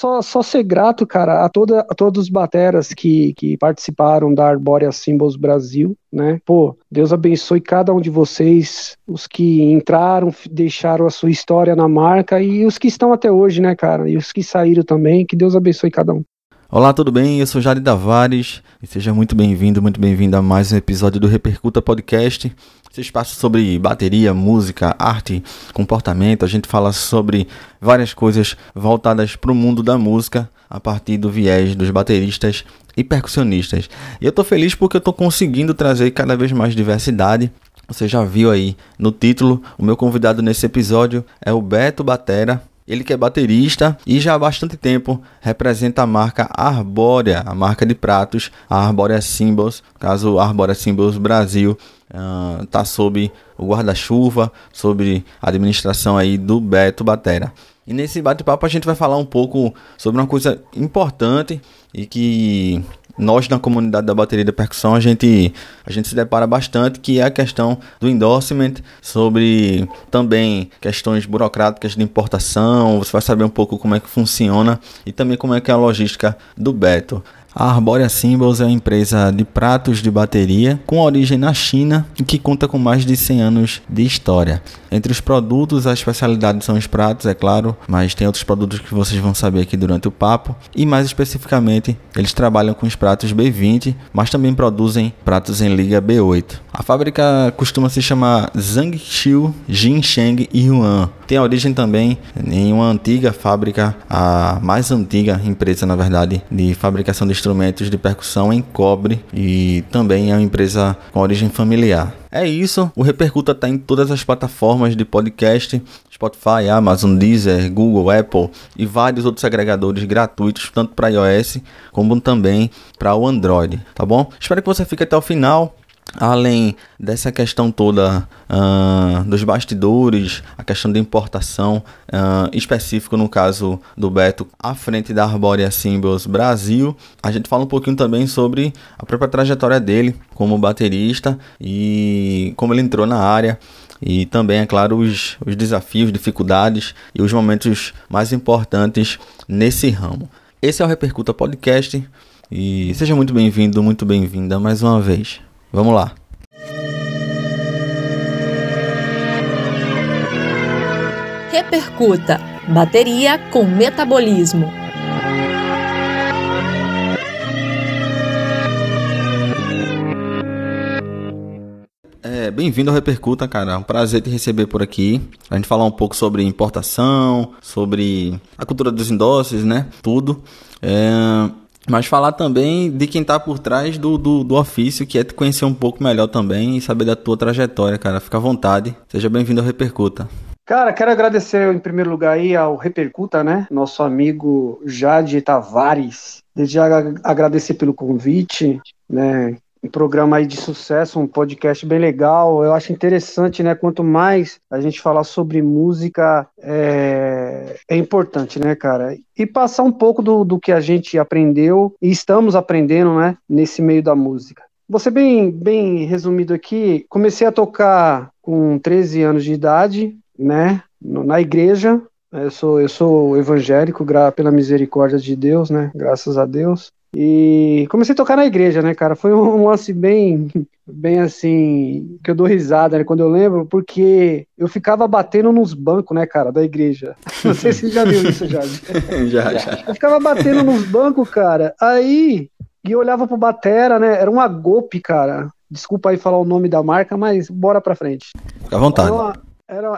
Só, só ser grato, cara, a, toda, a todos os bateras que, que participaram da Arbórea Symbols Brasil, né? Pô, Deus abençoe cada um de vocês, os que entraram, deixaram a sua história na marca e os que estão até hoje, né, cara? E os que saíram também, que Deus abençoe cada um. Olá, tudo bem? Eu sou Jari Davares e seja muito bem-vindo, muito bem-vindo a mais um episódio do Repercuta Podcast. Esse espaço sobre bateria, música, arte, comportamento. A gente fala sobre várias coisas voltadas para o mundo da música a partir do viés dos bateristas e percussionistas. E eu tô feliz porque eu tô conseguindo trazer cada vez mais diversidade. Você já viu aí no título, o meu convidado nesse episódio é o Beto Batera, ele que é baterista e já há bastante tempo representa a marca Arbórea, a marca de pratos, a Arbórea Symbols, caso Arbórea Symbols Brasil está uh, sob o guarda-chuva, sobre a administração aí do Beto Batera. E nesse bate-papo a gente vai falar um pouco sobre uma coisa importante e que nós na comunidade da bateria da percussão a gente a gente se depara bastante que é a questão do endorsement sobre também questões burocráticas de importação. Você vai saber um pouco como é que funciona e também como é que é a logística do Beto a Arborea Symbols é uma empresa de pratos de bateria com origem na China e que conta com mais de 100 anos de história. Entre os produtos, a especialidade são os pratos, é claro, mas tem outros produtos que vocês vão saber aqui durante o papo. E mais especificamente, eles trabalham com os pratos B20, mas também produzem pratos em liga B8. A fábrica costuma se chamar Zhangqiu, Jinsheng e Yuan. Tem origem também em uma antiga fábrica, a mais antiga empresa, na verdade, de fabricação de instrumentos de percussão em cobre e também é uma empresa com origem familiar. É isso, o Repercuta está em todas as plataformas de podcast, Spotify, Amazon, Deezer, Google, Apple e vários outros agregadores gratuitos, tanto para iOS como também para o Android, tá bom? Espero que você fique até o final além dessa questão toda uh, dos bastidores, a questão de importação, uh, específico no caso do Beto, à frente da Arborea Symbols Brasil, a gente fala um pouquinho também sobre a própria trajetória dele como baterista e como ele entrou na área. E também, é claro, os, os desafios, dificuldades e os momentos mais importantes nesse ramo. Esse é o Repercuta Podcast e seja muito bem-vindo, muito bem-vinda mais uma vez. Vamos lá. Repercuta bateria com metabolismo. É, bem-vindo ao Repercuta, cara. É um prazer te receber por aqui. A gente falar um pouco sobre importação, sobre a cultura dos endosses, né? Tudo. É, mas falar também de quem tá por trás do, do, do, ofício, que é te conhecer um pouco melhor também e saber da tua trajetória, cara. Fica à vontade. Seja bem-vindo ao Repercuta. Cara, quero agradecer em primeiro lugar aí ao Repercuta, né? Nosso amigo Jade Tavares. Desde já agradecer pelo convite, né? Um programa aí de sucesso, um podcast bem legal. Eu acho interessante, né? Quanto mais a gente falar sobre música, é, é importante, né, cara? E passar um pouco do, do que a gente aprendeu e estamos aprendendo, né, nesse meio da música. Ser bem, bem resumido aqui. Comecei a tocar com 13 anos de idade, né, na igreja. Eu sou, eu sou evangélico, pela misericórdia de Deus, né? Graças a Deus. E comecei a tocar na igreja, né, cara? Foi um lance bem, bem assim, que eu dou risada, né, quando eu lembro, porque eu ficava batendo nos bancos, né, cara, da igreja. Não sei se você já viu isso já. já, já. Eu ficava batendo nos bancos, cara. Aí, e eu olhava pro Batera, né? Era uma Golpe, cara. Desculpa aí falar o nome da marca, mas bora pra frente. Fica à vontade. Era,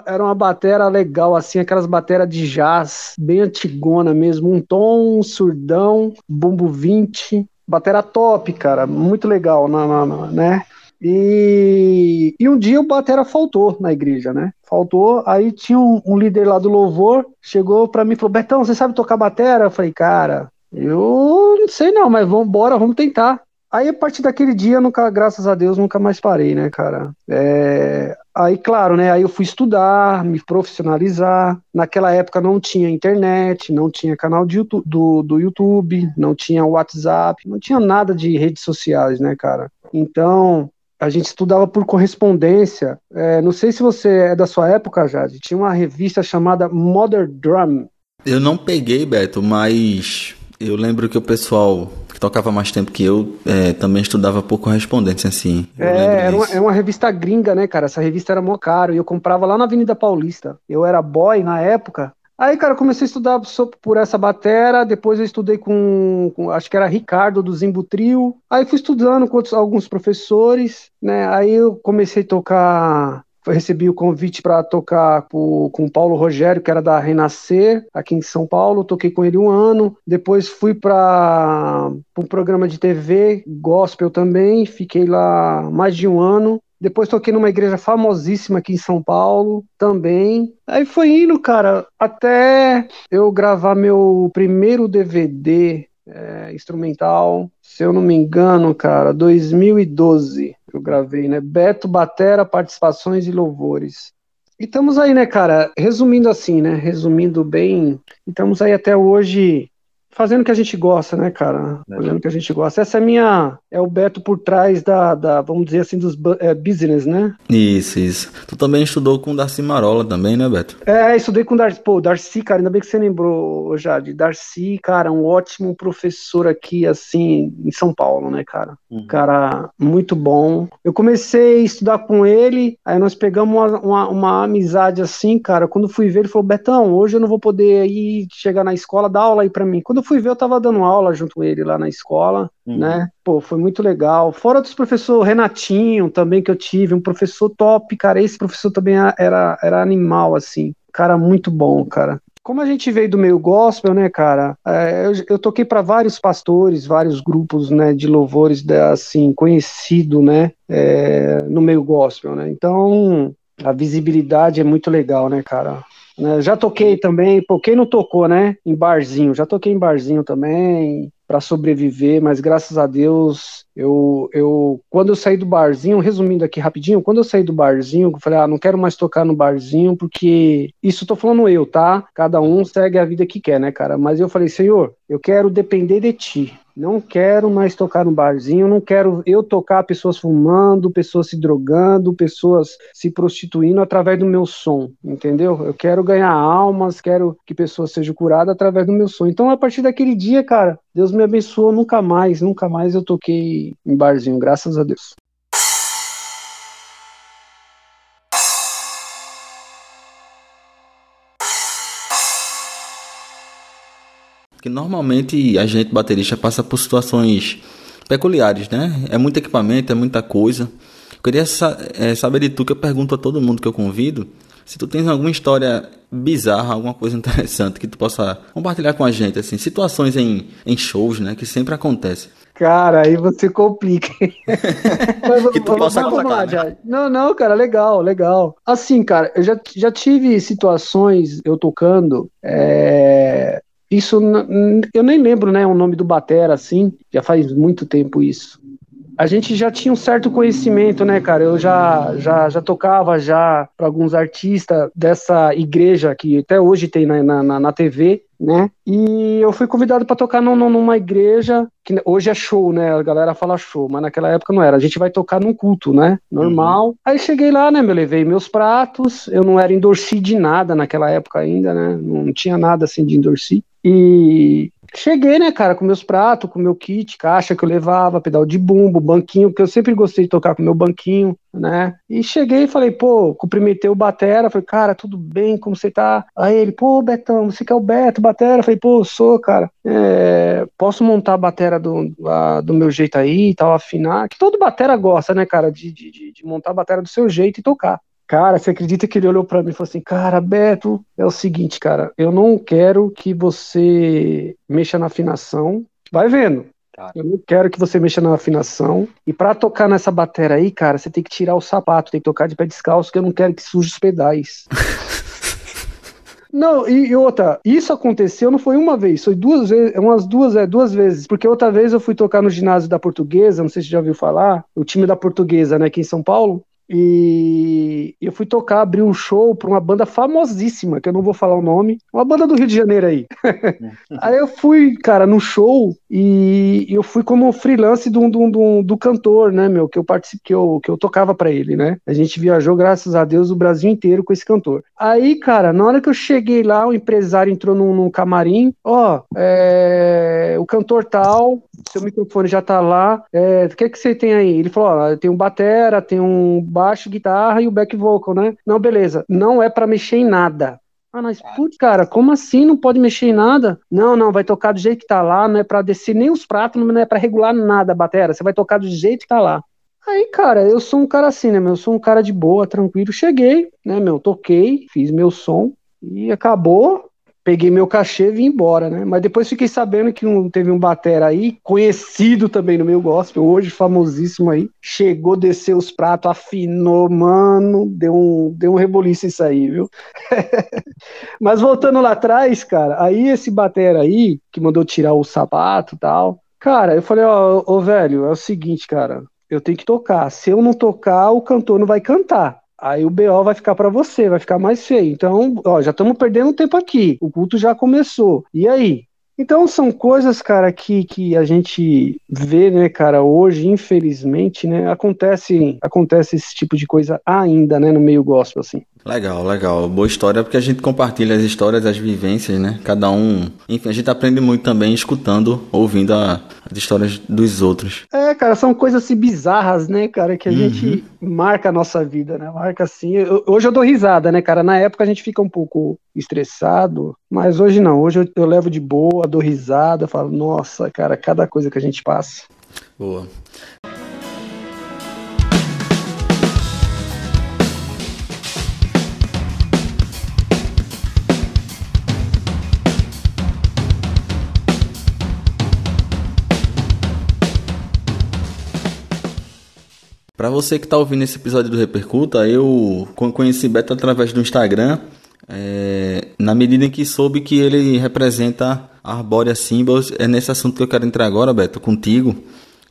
era uma batera legal, assim, aquelas bateras de jazz, bem antigona mesmo. Um tom, surdão, bumbo 20. Batera top, cara. Muito legal, na, na, né? E, e um dia o batera faltou na igreja, né? Faltou, aí tinha um, um líder lá do louvor, chegou para mim e falou, Betão, você sabe tocar batera? Eu falei, cara, eu não sei não, mas vamos embora, vamos tentar. Aí, a partir daquele dia, nunca, graças a Deus, nunca mais parei, né, cara? É... Aí, claro, né? Aí eu fui estudar, me profissionalizar. Naquela época não tinha internet, não tinha canal YouTube, do, do YouTube, não tinha WhatsApp, não tinha nada de redes sociais, né, cara? Então, a gente estudava por correspondência. É, não sei se você é da sua época, Jade. Tinha uma revista chamada Modern Drum. Eu não peguei, Beto, mas eu lembro que o pessoal que tocava mais tempo que eu é, também estudava por correspondência, assim. É, era uma, era uma, revista gringa, né, cara? Essa revista era mó caro e eu comprava lá na Avenida Paulista. Eu era boy na época. Aí, cara, comecei a estudar por essa batera, depois eu estudei com, com acho que era Ricardo do Zimbo Trio. Aí fui estudando com outros, alguns professores, né? Aí eu comecei a tocar recebi o convite para tocar com, o Paulo Rogério, que era da Renascer, aqui em São Paulo. Toquei com ele um ano. Depois fui para um programa de TV, gospel também. Fiquei lá mais de um ano. Depois toquei numa igreja famosíssima aqui em São Paulo também. Aí foi indo, cara, até eu gravar meu primeiro DVD é, instrumental, se eu não me engano, cara, 2012 eu gravei, né? Beto Batera, participações e louvores. E estamos aí, né, cara? Resumindo assim, né? Resumindo bem, estamos aí até hoje fazendo o que a gente gosta, né, cara? É. Fazendo o que a gente gosta. Essa é a minha. É o Beto por trás da, da vamos dizer assim, dos é, business, né? Isso, isso. Tu também estudou com o Darcy Marola também, né, Beto? É, estudei com o Darcy. Pô, Darcy, cara, ainda bem que você lembrou, Jade. Darcy, cara, um ótimo professor aqui, assim, em São Paulo, né, cara? Uhum. Cara, muito bom. Eu comecei a estudar com ele, aí nós pegamos uma, uma, uma amizade assim, cara. Quando fui ver, ele falou: Betão, hoje eu não vou poder ir chegar na escola, dar aula aí pra mim. Quando eu fui ver, eu tava dando aula junto com ele lá na escola, uhum. né? Pô, foi muito legal. Fora dos professores, Renatinho também que eu tive, um professor top, cara. Esse professor também era, era animal, assim. Cara, muito bom, cara. Como a gente veio do meio gospel, né, cara? É, eu, eu, toquei para vários pastores, vários grupos, né, de louvores, assim, conhecido, né, é, no meio gospel, né? Então, a visibilidade é muito legal, né, cara? Né? Já toquei também, pô, quem não tocou, né? Em barzinho, já toquei em barzinho também para sobreviver, mas graças a Deus eu, eu quando eu saí do barzinho, resumindo aqui rapidinho, quando eu saí do barzinho, eu falei, ah, não quero mais tocar no barzinho porque isso tô falando eu, tá? Cada um segue a vida que quer, né, cara? Mas eu falei, Senhor, eu quero depender de ti. Não quero mais tocar no barzinho, não quero eu tocar pessoas fumando, pessoas se drogando, pessoas se prostituindo através do meu som, entendeu? Eu quero ganhar almas, quero que pessoas sejam curadas através do meu som. Então, a partir daquele dia, cara, Deus me abençoou nunca mais, nunca mais eu toquei em barzinho, graças a Deus. Que normalmente a gente baterista passa por situações peculiares, né? É muito equipamento, é muita coisa. Eu queria sa é, saber de tu que eu pergunto a todo mundo que eu convido se tu tens alguma história bizarra, alguma coisa interessante que tu possa compartilhar com a gente, assim, situações em, em shows, né, que sempre acontecem. Cara, aí você complica. que tu possa contar, né? Não, não, cara, legal, legal. Assim, cara, eu já, já tive situações, eu tocando, é, isso, eu nem lembro, né, o nome do batera, assim, já faz muito tempo isso. A gente já tinha um certo conhecimento, né, cara? Eu já, já, já tocava já para alguns artistas dessa igreja que até hoje tem na, na, na TV, né? E eu fui convidado para tocar num, numa igreja que hoje é show, né? A galera fala show, mas naquela época não era. A gente vai tocar num culto, né? Normal. Uhum. Aí cheguei lá, né? Eu levei meus pratos. Eu não era endorci de nada naquela época ainda, né? Não tinha nada assim de endorci. E cheguei, né, cara, com meus pratos, com meu kit, caixa que eu levava, pedal de bumbo, banquinho, porque eu sempre gostei de tocar com meu banquinho, né? E cheguei e falei, pô, cumprimentei o Batera, falei, cara, tudo bem, como você tá? Aí ele, pô, Betão, você que é o Beto, Batera? Falei, pô, sou, cara. É, posso montar a batera do, a, do meu jeito aí e tal, afinar? Que todo batera gosta, né, cara, de, de, de montar a batera do seu jeito e tocar. Cara, você acredita que ele olhou para mim e falou assim: Cara, Beto, é o seguinte, cara, eu não quero que você mexa na afinação. Vai vendo. Cara. Eu não quero que você mexa na afinação. E para tocar nessa bateria aí, cara, você tem que tirar o sapato, tem que tocar de pé descalço, que eu não quero que suje os pedais. Não, e, e, outra, isso aconteceu não foi uma vez, foi duas vezes, umas duas, é, duas vezes, porque outra vez eu fui tocar no ginásio da Portuguesa, não sei se você já ouviu falar, o time da Portuguesa, né, aqui em São Paulo, E eu fui tocar, abrir um show pra uma banda famosíssima, que eu não vou falar o nome, uma banda do Rio de Janeiro aí. aí eu fui, cara, no show e eu fui como freelance do, do, do, do cantor, né, meu, que eu participei, que eu, que eu tocava para ele, né? A gente viajou, graças a Deus, o Brasil inteiro com esse cantor. Aí, cara, na hora que eu cheguei lá, o empresário entrou num, num camarim, ó, é, o cantor tal, seu microfone já tá lá, é, o que que você tem aí? Ele falou, ó, tem um batera, tem um baixo, guitarra e o back vocal, né? Não, beleza. Não é para mexer em nada. Ah, mas, putz, cara, como assim não pode mexer em nada? Não, não, vai tocar do jeito que tá lá, não é pra descer nem os pratos, não é pra regular nada a bateria, você vai tocar do jeito que tá lá. Aí, cara, eu sou um cara assim, né, meu? Eu sou um cara de boa, tranquilo. Cheguei, né, meu? Toquei, fiz meu som e acabou peguei meu cachê e vim embora, né? Mas depois fiquei sabendo que um, teve um batera aí, conhecido também no meu gospel, hoje famosíssimo aí, chegou, desceu os pratos, afinou, mano, deu um, deu um reboliço isso aí, viu? Mas voltando lá atrás, cara, aí esse batera aí, que mandou tirar o sapato e tal, cara, eu falei, ó, ô velho, é o seguinte, cara, eu tenho que tocar, se eu não tocar, o cantor não vai cantar. Aí o BO vai ficar para você, vai ficar mais feio. Então, ó, já estamos perdendo tempo aqui. O culto já começou. E aí? Então são coisas, cara, que, que a gente vê, né, cara, hoje, infelizmente, né, acontece, acontece esse tipo de coisa ainda, né, no meio gospel, assim. Legal, legal. Boa história, porque a gente compartilha as histórias, as vivências, né? Cada um. Enfim, a gente aprende muito também escutando, ouvindo a, as histórias dos outros. É, cara, são coisas assim bizarras, né, cara, que a uhum. gente marca a nossa vida, né? Marca assim. Eu, hoje eu dou risada, né, cara? Na época a gente fica um pouco estressado, mas hoje não. Hoje eu, eu levo de boa, dou risada, falo, nossa, cara, cada coisa que a gente passa. Boa. Para você que está ouvindo esse episódio do Repercuta, eu conheci Beto através do Instagram, é, na medida em que soube que ele representa a Arborea Symbols. É nesse assunto que eu quero entrar agora, Beto, contigo.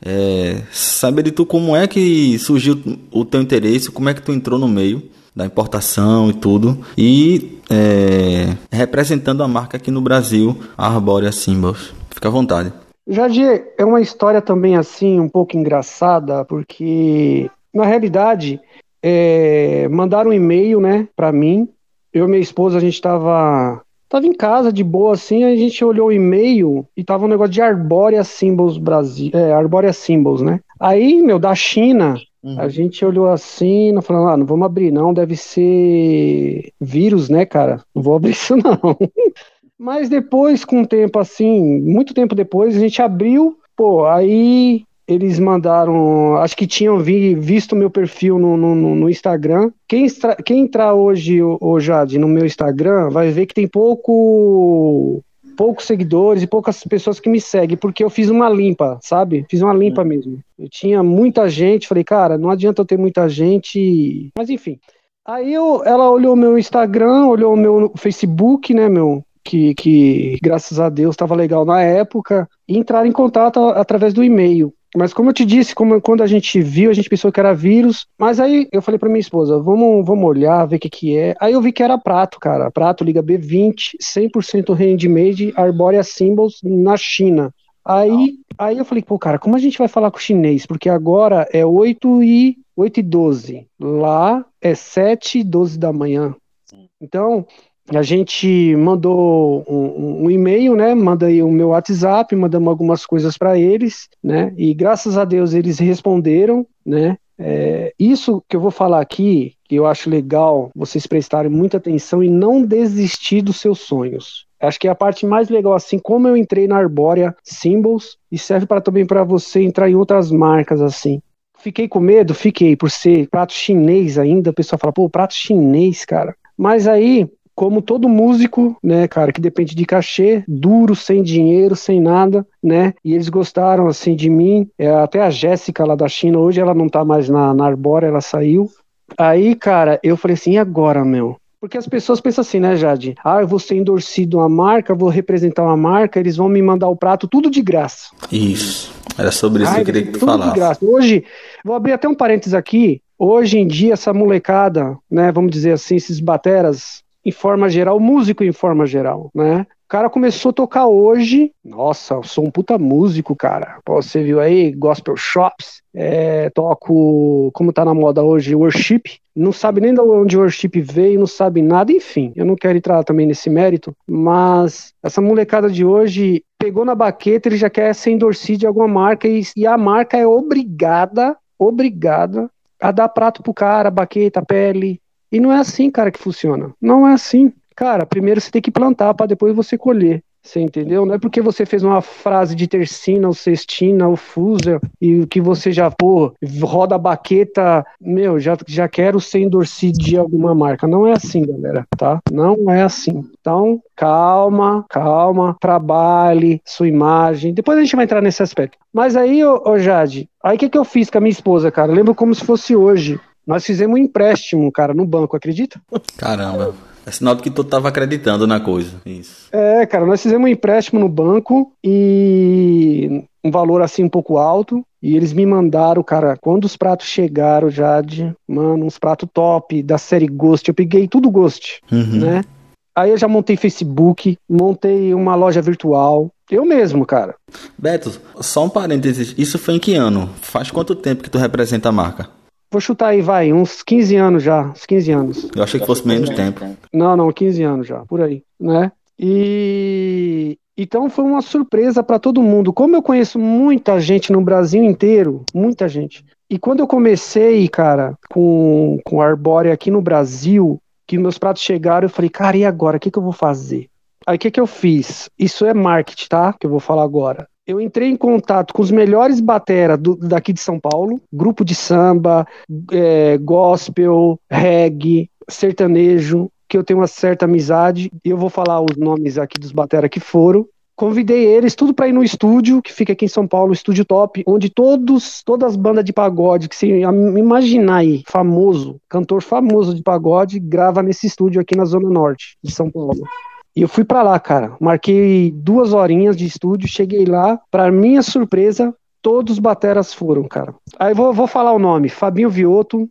É, saber de tu como é que surgiu o teu interesse, como é que tu entrou no meio da importação e tudo, e é, representando a marca aqui no Brasil, a Arborea Symbols. Fica à vontade. Jadir, é uma história também assim, um pouco engraçada, porque na realidade é, mandaram um e-mail, né, para mim. Eu e minha esposa, a gente estava tava em casa de boa assim, a gente olhou o e-mail e tava um negócio de Arborea Symbols Brasil, é, Arborea Symbols, né? Aí, meu, da China, uhum. a gente olhou assim, não falando, ah, não vamos abrir não, deve ser vírus, né, cara? Não vou abrir isso não. Mas depois, com o tempo assim, muito tempo depois, a gente abriu, pô, aí eles mandaram, acho que tinham vi, visto meu perfil no, no, no Instagram. Quem, extra, quem entrar hoje, o Jade, no meu Instagram, vai ver que tem pouco poucos seguidores e poucas pessoas que me seguem, porque eu fiz uma limpa, sabe? Fiz uma limpa mesmo. Eu tinha muita gente, falei, cara, não adianta eu ter muita gente. Mas enfim. Aí eu, ela olhou meu Instagram, olhou meu Facebook, né, meu, que, que graças a Deus estava legal na época, e entrar em contato através do e-mail. Mas como eu te disse, como, quando a gente viu, a gente pensou que era vírus. Mas aí eu falei para minha esposa, vamos, vamos olhar, ver o que que é. Aí eu vi que era prato, cara. Prato Liga B20, 100% handmade, Arborea Symbols na China. Aí, aí eu falei, pô, cara, como a gente vai falar com o chinês? Porque agora é 8 e, 8 e 12. Lá é 7 e 12 da manhã. Então, a gente mandou um, um, e-mail, né? Manda aí o meu WhatsApp, mandamos algumas coisas para eles, né? E graças a Deus eles responderam, né? É, isso que eu vou falar aqui, que eu acho legal vocês prestarem muita atenção e não desistir dos seus sonhos. Acho que é a parte mais legal, assim como eu entrei na Arbórea Symbols, e serve para também para você entrar em outras marcas assim. Fiquei com medo, fiquei, por ser prato chinês ainda, o pessoal fala, pô, prato chinês, cara. Mas aí como todo músico, né, cara, que depende de cachê, duro, sem dinheiro, sem nada, né? E eles gostaram, assim, de mim. É, até a Jéssica lá da China, hoje ela não tá mais na, na Arbora, ela saiu. Aí, cara, eu falei assim, e agora, meu? Porque as pessoas pensam assim, né, Jade? Ah, eu vou ser endorcido uma marca, vou representar uma marca, eles vão me mandar o prato tudo de graça. Isso. Era sobre isso que eu queria que tu falasse. Hoje, vou abrir até um parênteses aqui. Hoje em dia, essa molecada, né, vamos dizer assim, esses bateras, em forma geral, músico em forma geral, né? O cara começou a tocar hoje. Nossa, eu sou um puta músico, cara. Pô, você viu aí, gospel shops. É, toco, como tá na moda hoje, worship. Não sabe nem de onde worship veio, não sabe nada. Enfim, eu não quero entrar também nesse mérito, mas essa molecada de hoje pegou na baqueta, ele já quer ser endorcido de alguma marca e, e a marca é obrigada, obrigada a dar prato pro cara, baqueta, pele, e não é assim, cara, que funciona. Não é assim. Cara, primeiro você tem que plantar para depois você colher. Você entendeu? Não é porque você fez uma frase de tercina, ou sextina, ou fusa, e que você já, pô, roda a baqueta, meu, já, já quero ser endorcido de alguma marca. Não é assim, galera, tá? Não é assim. Então, calma, calma, trabalhe sua imagem. Depois a gente vai entrar nesse aspecto. Mas aí, ô, ô Jade, aí o que, que eu fiz com a minha esposa, cara? Lembro como se fosse hoje. Nós fizemos um empréstimo, cara, no banco, acredita? Caramba. É sinal de que tu tava acreditando na coisa. Isso. É, cara, nós fizemos um empréstimo no banco e um valor assim um pouco alto. E eles me mandaram, cara, quando os pratos chegaram já de, mano, uns pratos top da série Ghost. Eu peguei tudo Ghost, uhum. né? Aí eu já montei Facebook, montei uma loja virtual. Eu mesmo, cara. Beto, só um parênteses. Isso foi em que ano? Faz quanto tempo que tu representa a marca? Vou chutar aí, vai, uns 15 anos já, uns 15 anos. Eu achei que fosse menos tempo. Não, não, 15 anos já, por aí, né? E então foi uma surpresa para todo mundo. Como eu conheço muita gente no Brasil inteiro, muita gente. E quando eu comecei, cara, com, com Arbórea aqui no Brasil, que meus pratos chegaram, eu falei, cara, e agora? O que, que eu vou fazer? Aí o que, que eu fiz? Isso é marketing, tá? Que eu vou falar agora eu entrei em contato com os melhores batera do, daqui de São Paulo, grupo de samba, é, gospel, reggae, sertanejo, que eu tenho uma certa amizade, e eu vou falar os nomes aqui dos batera que foram. Convidei eles tudo para ir no estúdio, que fica aqui em São Paulo, o Estúdio Top, onde todos, todas as bandas de pagode que você imaginar aí, famoso, cantor famoso de pagode, grava nesse estúdio aqui na Zona Norte de São Paulo. E eu fui para lá, cara. Marquei duas horinhas de estúdio, cheguei lá. Para minha surpresa, todos os bateras foram, cara. Aí vou, vou falar o nome. Fabinho Vioto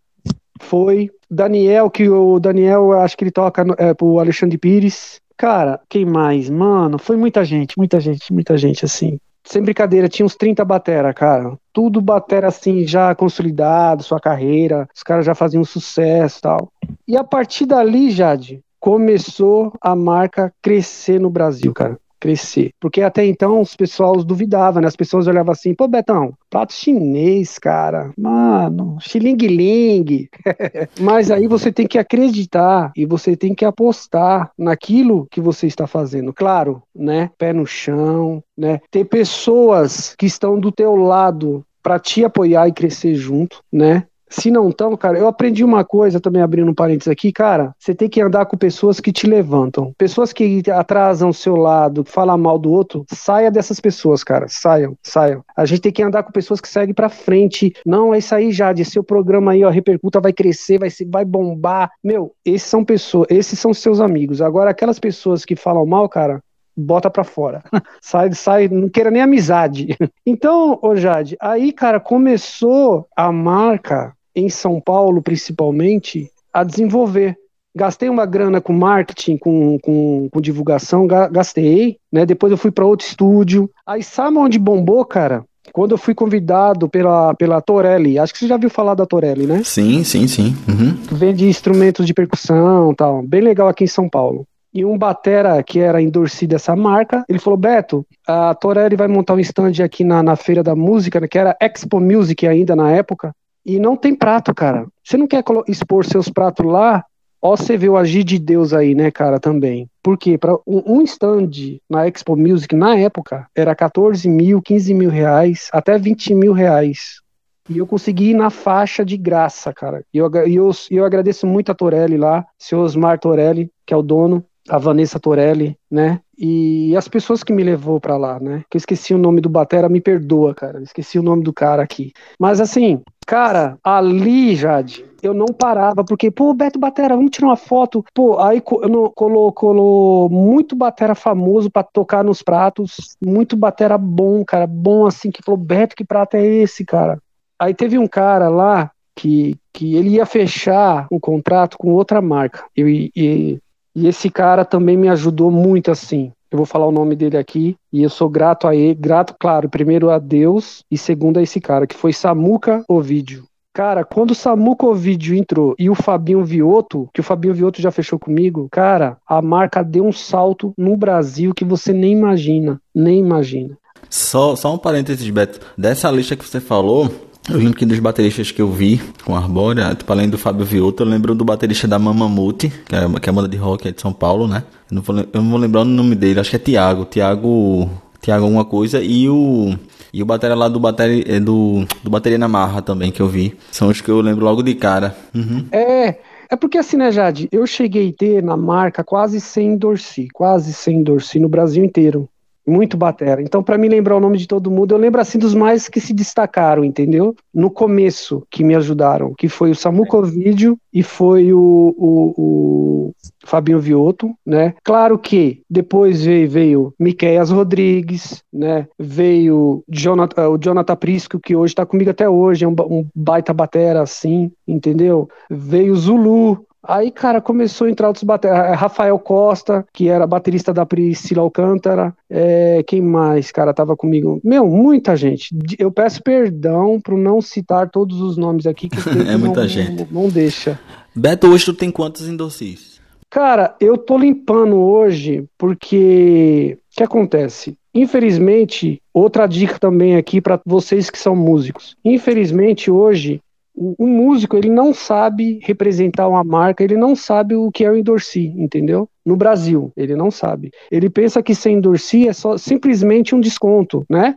foi. Daniel, que o Daniel, acho que ele toca é, pro Alexandre Pires. Cara, quem mais? Mano, foi muita gente, muita gente, muita gente, assim. Sem brincadeira, tinha uns 30 batera, cara. Tudo batera, assim, já consolidado, sua carreira. Os caras já faziam sucesso tal. E a partir dali, Jade, começou a marca crescer no Brasil, cara. Crescer. Porque até então os pessoal duvidavam, né? As pessoas olhavam assim, pô, Betão, prato chinês, cara. Mano, xiling-ling. Mas aí você tem que acreditar e você tem que apostar naquilo que você está fazendo. Claro, né? Pé no chão, né? Ter pessoas que estão do teu lado para te apoiar e crescer junto, né? Se não estão, cara, eu aprendi uma coisa também, abrindo um parênteses aqui, cara, você tem que andar com pessoas que te levantam. Pessoas que atrasam o seu lado, falam mal do outro, saia dessas pessoas, cara. Saiam, saiam. A gente tem que andar com pessoas que seguem pra frente. Não, é isso aí, Jade, seu programa aí, ó, repercuta, vai crescer, vai, vai bombar. Meu, esses são pessoas, esses são seus amigos. Agora, aquelas pessoas que falam mal, cara, bota pra fora. sai, sai, não queira nem amizade. Então, ô Jade, aí, cara, começou a marca em São Paulo, principalmente, a desenvolver. Gastei uma grana com marketing, com, com, com divulgação, gastei, né? Depois eu fui para outro estúdio. Aí sabe onde bombou, cara? Quando eu fui convidado pela, pela Torelli, acho que você já viu falar da Torelli, né? Sim, sim, sim. Uhum. Vende instrumentos de percussão tal, bem legal aqui em São Paulo. E um batera que era endorcido dessa marca, ele falou, Beto, a Torelli vai montar um stand aqui na, na Feira da Música, né, que era Expo Music ainda na época, e não tem prato, cara. Você não quer expor seus pratos lá? Ó, você vê o agir de Deus aí, né, cara, também. Porque para um, stand na Expo Music, na época, era 14 mil, 15 mil reais, até 20 mil reais. E eu consegui ir na faixa de graça, cara. E eu, eu, eu agradeço muito a Torelli lá, seu Osmar Torelli, que é o dono, a Vanessa Torelli, né? E as pessoas que me levou para lá, né? Que eu esqueci o nome do batera, me perdoa, cara. esqueci o nome do cara aqui. Mas assim, cara, ali, Jade, eu não parava, porque, pô, Beto Batera, vamos tirar uma foto. Pô, aí colou, colou muito batera famoso para tocar nos pratos, muito batera bom, cara, bom assim, que falou, Beto, que prato é esse, cara? Aí teve um cara lá que, que ele ia fechar um contrato com outra marca. E, e, e esse cara também me ajudou muito assim. Eu vou falar o nome dele aqui e eu sou grato a ele, grato, claro, primeiro a Deus e segundo a esse cara, que foi Samuca Ovidio. Cara, quando o Samuca Ovidio entrou e o Fabinho Vioto, que o Fabinho Vioto já fechou comigo, cara, a marca deu um salto no Brasil que você nem imagina, nem imagina. Só, só um parênteses, Beto. Dessa lista que você falou, eu lembro que dos bateristas que eu vi com Arbórea, tipo, além do Fábio Vioto, eu lembro do baterista da Mamamute, que é, que é a banda de rock é de São Paulo, né? Eu não, vou, eu não vou lembrar o nome dele, acho que é Tiago, Tiago, Tiago alguma coisa, e o e o bateria lá do bateria, é do, do bateria na marra também que eu vi. São os que eu lembro logo de cara. Uhum. É, é porque assim, né, Jade? Eu cheguei a ter na marca quase sem Dorsi, quase sem Dorsi no Brasil inteiro. Muito batera. Então, para me lembrar o nome de todo mundo, eu lembro assim dos mais que se destacaram, entendeu? No começo, que me ajudaram, que foi o Samuco Vídeo e foi o, o, o, Fabinho Vioto, né? Claro que depois veio, veio Miqueias Rodrigues, né? Veio Jonathan, o Jonathan Prisco, que hoje tá comigo até hoje, é um, um baita batera assim, entendeu? Veio Zulu, Aí, cara, começou a entrar outros bateristas. É, Rafael Costa, que era baterista da Priscila Alcântara. É, quem mais, cara, tava comigo? Meu, muita gente. Eu peço perdão por não citar todos os nomes aqui, que é muita não, gente. Não, não, deixa. Beto, hoje tu tem quantos endossis? Cara, eu tô limpando hoje porque o que acontece? Infelizmente, outra dica também aqui para vocês que são músicos. Infelizmente, hoje o, músico ele não sabe representar uma marca, ele não sabe o que é o endorsi, entendeu? No Brasil, ele não sabe. Ele pensa que ser endorsi é só simplesmente um desconto, né?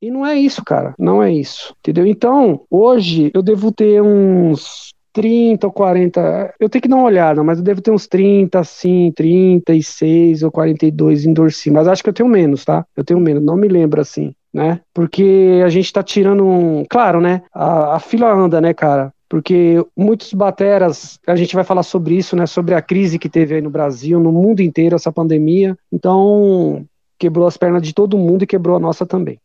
E não é isso, cara. Não é isso. Entendeu? Então, hoje eu devo ter uns 30 ou 40. Eu tenho que dar uma olhada, mas eu devo ter uns 30, assim, 36 ou 42 endorsi. Mas acho que eu tenho menos, tá? Eu tenho menos. Não me lembro assim né? Porque a gente tá tirando um. Claro, né? A, a fila anda, né, cara? Porque muitos bateras, a gente vai falar sobre isso, né? Sobre a crise que teve aí no Brasil, no mundo inteiro, essa pandemia. Então, quebrou as pernas de todo mundo e quebrou a nossa também.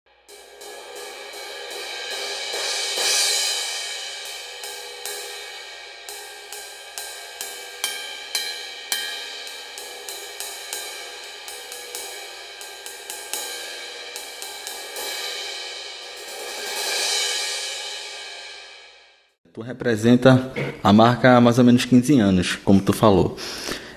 Tu representa a marca há mais ou menos 15 anos, como tu falou.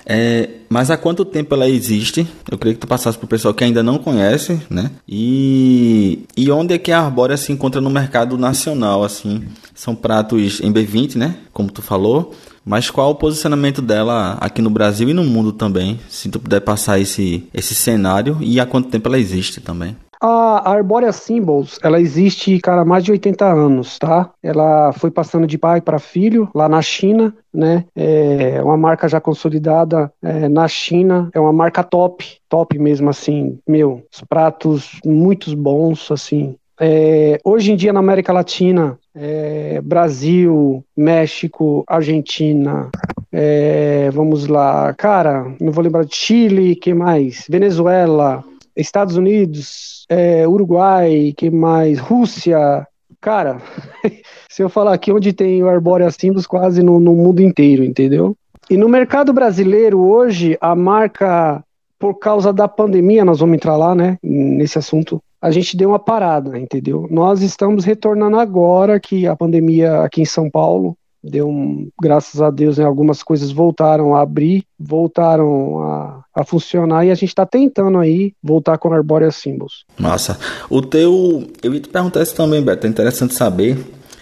É, mas há quanto tempo ela existe? Eu queria que tu passasse para o pessoal que ainda não conhece, né? E, e onde é que a Arbórea se encontra no mercado nacional, assim? São pratos em B20, né? Como tu falou. Mas qual o posicionamento dela aqui no Brasil e no mundo também? Se tu puder passar esse, esse cenário e há quanto tempo ela existe também? A Arborea Symbols, ela existe, cara, há mais de 80 anos, tá? Ela foi passando de pai para filho lá na China, né? É uma marca já consolidada é, na China, é uma marca top, top mesmo, assim, meu, os pratos muito bons, assim. É, hoje em dia na América Latina, é, Brasil, México, Argentina, é, vamos lá, cara, não vou lembrar de Chile, que mais? Venezuela, Estados Unidos, é, Uruguai, que mais? Rússia. Cara, se eu falar aqui onde tem o Arborea Symbols, quase no, no mundo inteiro, entendeu? E no mercado brasileiro, hoje, a marca, por causa da pandemia, nós vamos entrar lá, né, nesse assunto, a gente deu uma parada, entendeu? Nós estamos retornando agora que a pandemia aqui em São Paulo deu um, graças a Deus, né, algumas coisas voltaram a abrir, voltaram a, a funcionar e a gente está tentando aí voltar com Arborea Symbols. Massa. O teu, eu ia te perguntar isso também, Beto, é interessante saber.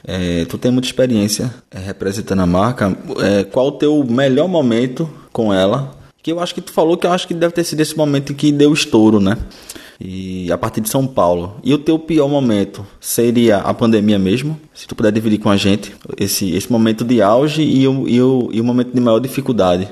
É, tu tem muita experiência é, representando a marca. É, qual o teu melhor momento com ela? Que eu acho que tu falou que eu acho que deve ter sido esse momento que deu estouro, né? E a partir de São Paulo. E o teu pior momento seria a pandemia mesmo? Se tu puder dividir com a gente esse, esse momento de auge e o, e o, e o momento de maior dificuldade.